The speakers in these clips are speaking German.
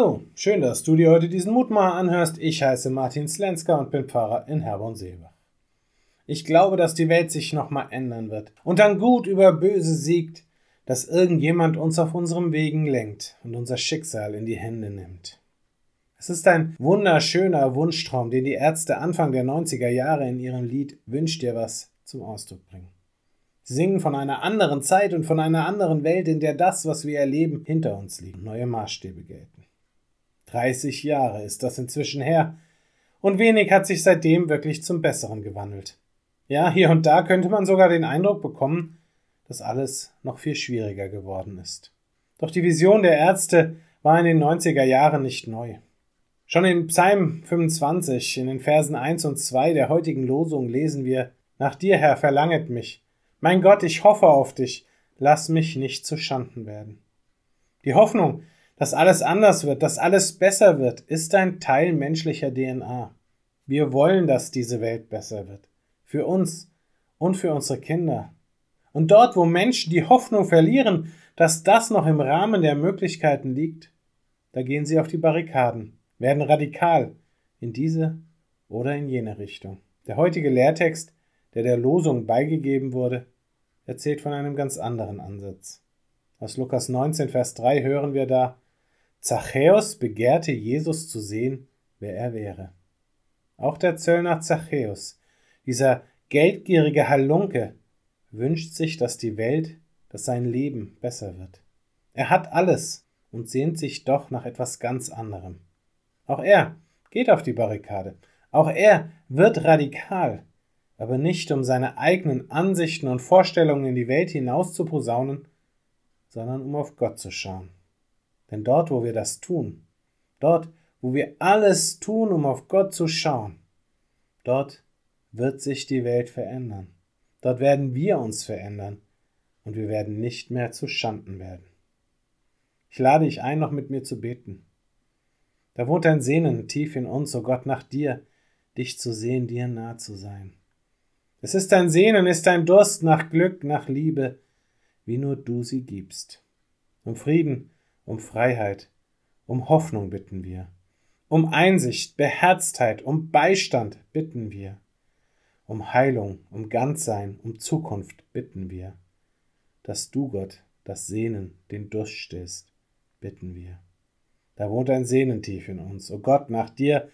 Hallo, schön, dass du dir heute diesen Mutmacher anhörst. Ich heiße Martin Slenska und bin Pfarrer in Herborn-Seebach. Ich glaube, dass die Welt sich nochmal ändern wird und dann gut über böse siegt, dass irgendjemand uns auf unserem Wegen lenkt und unser Schicksal in die Hände nimmt. Es ist ein wunderschöner Wunschtraum, den die Ärzte Anfang der 90er Jahre in ihrem Lied Wünsch dir was zum Ausdruck bringen. Sie singen von einer anderen Zeit und von einer anderen Welt, in der das, was wir erleben, hinter uns liegt, neue Maßstäbe gelten. 30 Jahre ist das inzwischen her, und wenig hat sich seitdem wirklich zum Besseren gewandelt. Ja, hier und da könnte man sogar den Eindruck bekommen, dass alles noch viel schwieriger geworden ist. Doch die Vision der Ärzte war in den 90er Jahren nicht neu. Schon in Psalm 25, in den Versen 1 und 2 der heutigen Losung lesen wir, Nach dir, Herr, verlanget mich. Mein Gott, ich hoffe auf dich. Lass mich nicht zu Schanden werden. Die Hoffnung, dass alles anders wird, dass alles besser wird, ist ein Teil menschlicher DNA. Wir wollen, dass diese Welt besser wird. Für uns und für unsere Kinder. Und dort, wo Menschen die Hoffnung verlieren, dass das noch im Rahmen der Möglichkeiten liegt, da gehen sie auf die Barrikaden, werden radikal in diese oder in jene Richtung. Der heutige Lehrtext, der der Losung beigegeben wurde, erzählt von einem ganz anderen Ansatz. Aus Lukas 19, Vers 3 hören wir da, Zachäus begehrte Jesus zu sehen, wer er wäre. Auch der Zöllner Zachäus, dieser geldgierige Halunke, wünscht sich, dass die Welt, dass sein Leben besser wird. Er hat alles und sehnt sich doch nach etwas ganz anderem. Auch er geht auf die Barrikade. Auch er wird radikal, aber nicht um seine eigenen Ansichten und Vorstellungen in die Welt hinaus zu posaunen, sondern um auf Gott zu schauen. Denn dort, wo wir das tun, dort, wo wir alles tun, um auf Gott zu schauen, dort wird sich die Welt verändern. Dort werden wir uns verändern und wir werden nicht mehr zu Schanden werden. Ich lade dich ein, noch mit mir zu beten. Da wohnt ein Sehnen tief in uns, o oh Gott, nach dir, dich zu sehen, dir nah zu sein. Es ist ein Sehnen, ist ein Durst nach Glück, nach Liebe, wie nur du sie gibst. Um Frieden, um Freiheit, um Hoffnung bitten wir. Um Einsicht, Beherztheit, um Beistand bitten wir. Um Heilung, um Ganzsein, um Zukunft bitten wir. Dass du, Gott, das Sehnen, den Durst stillst, bitten wir. Da wohnt ein Sehnen tief in uns, o oh Gott, nach dir,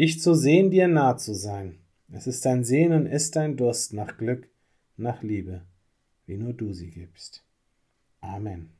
dich zu sehen, dir nah zu sein. Es ist ein Sehnen, ist ein Durst nach Glück, nach Liebe, wie nur du sie gibst. Amen.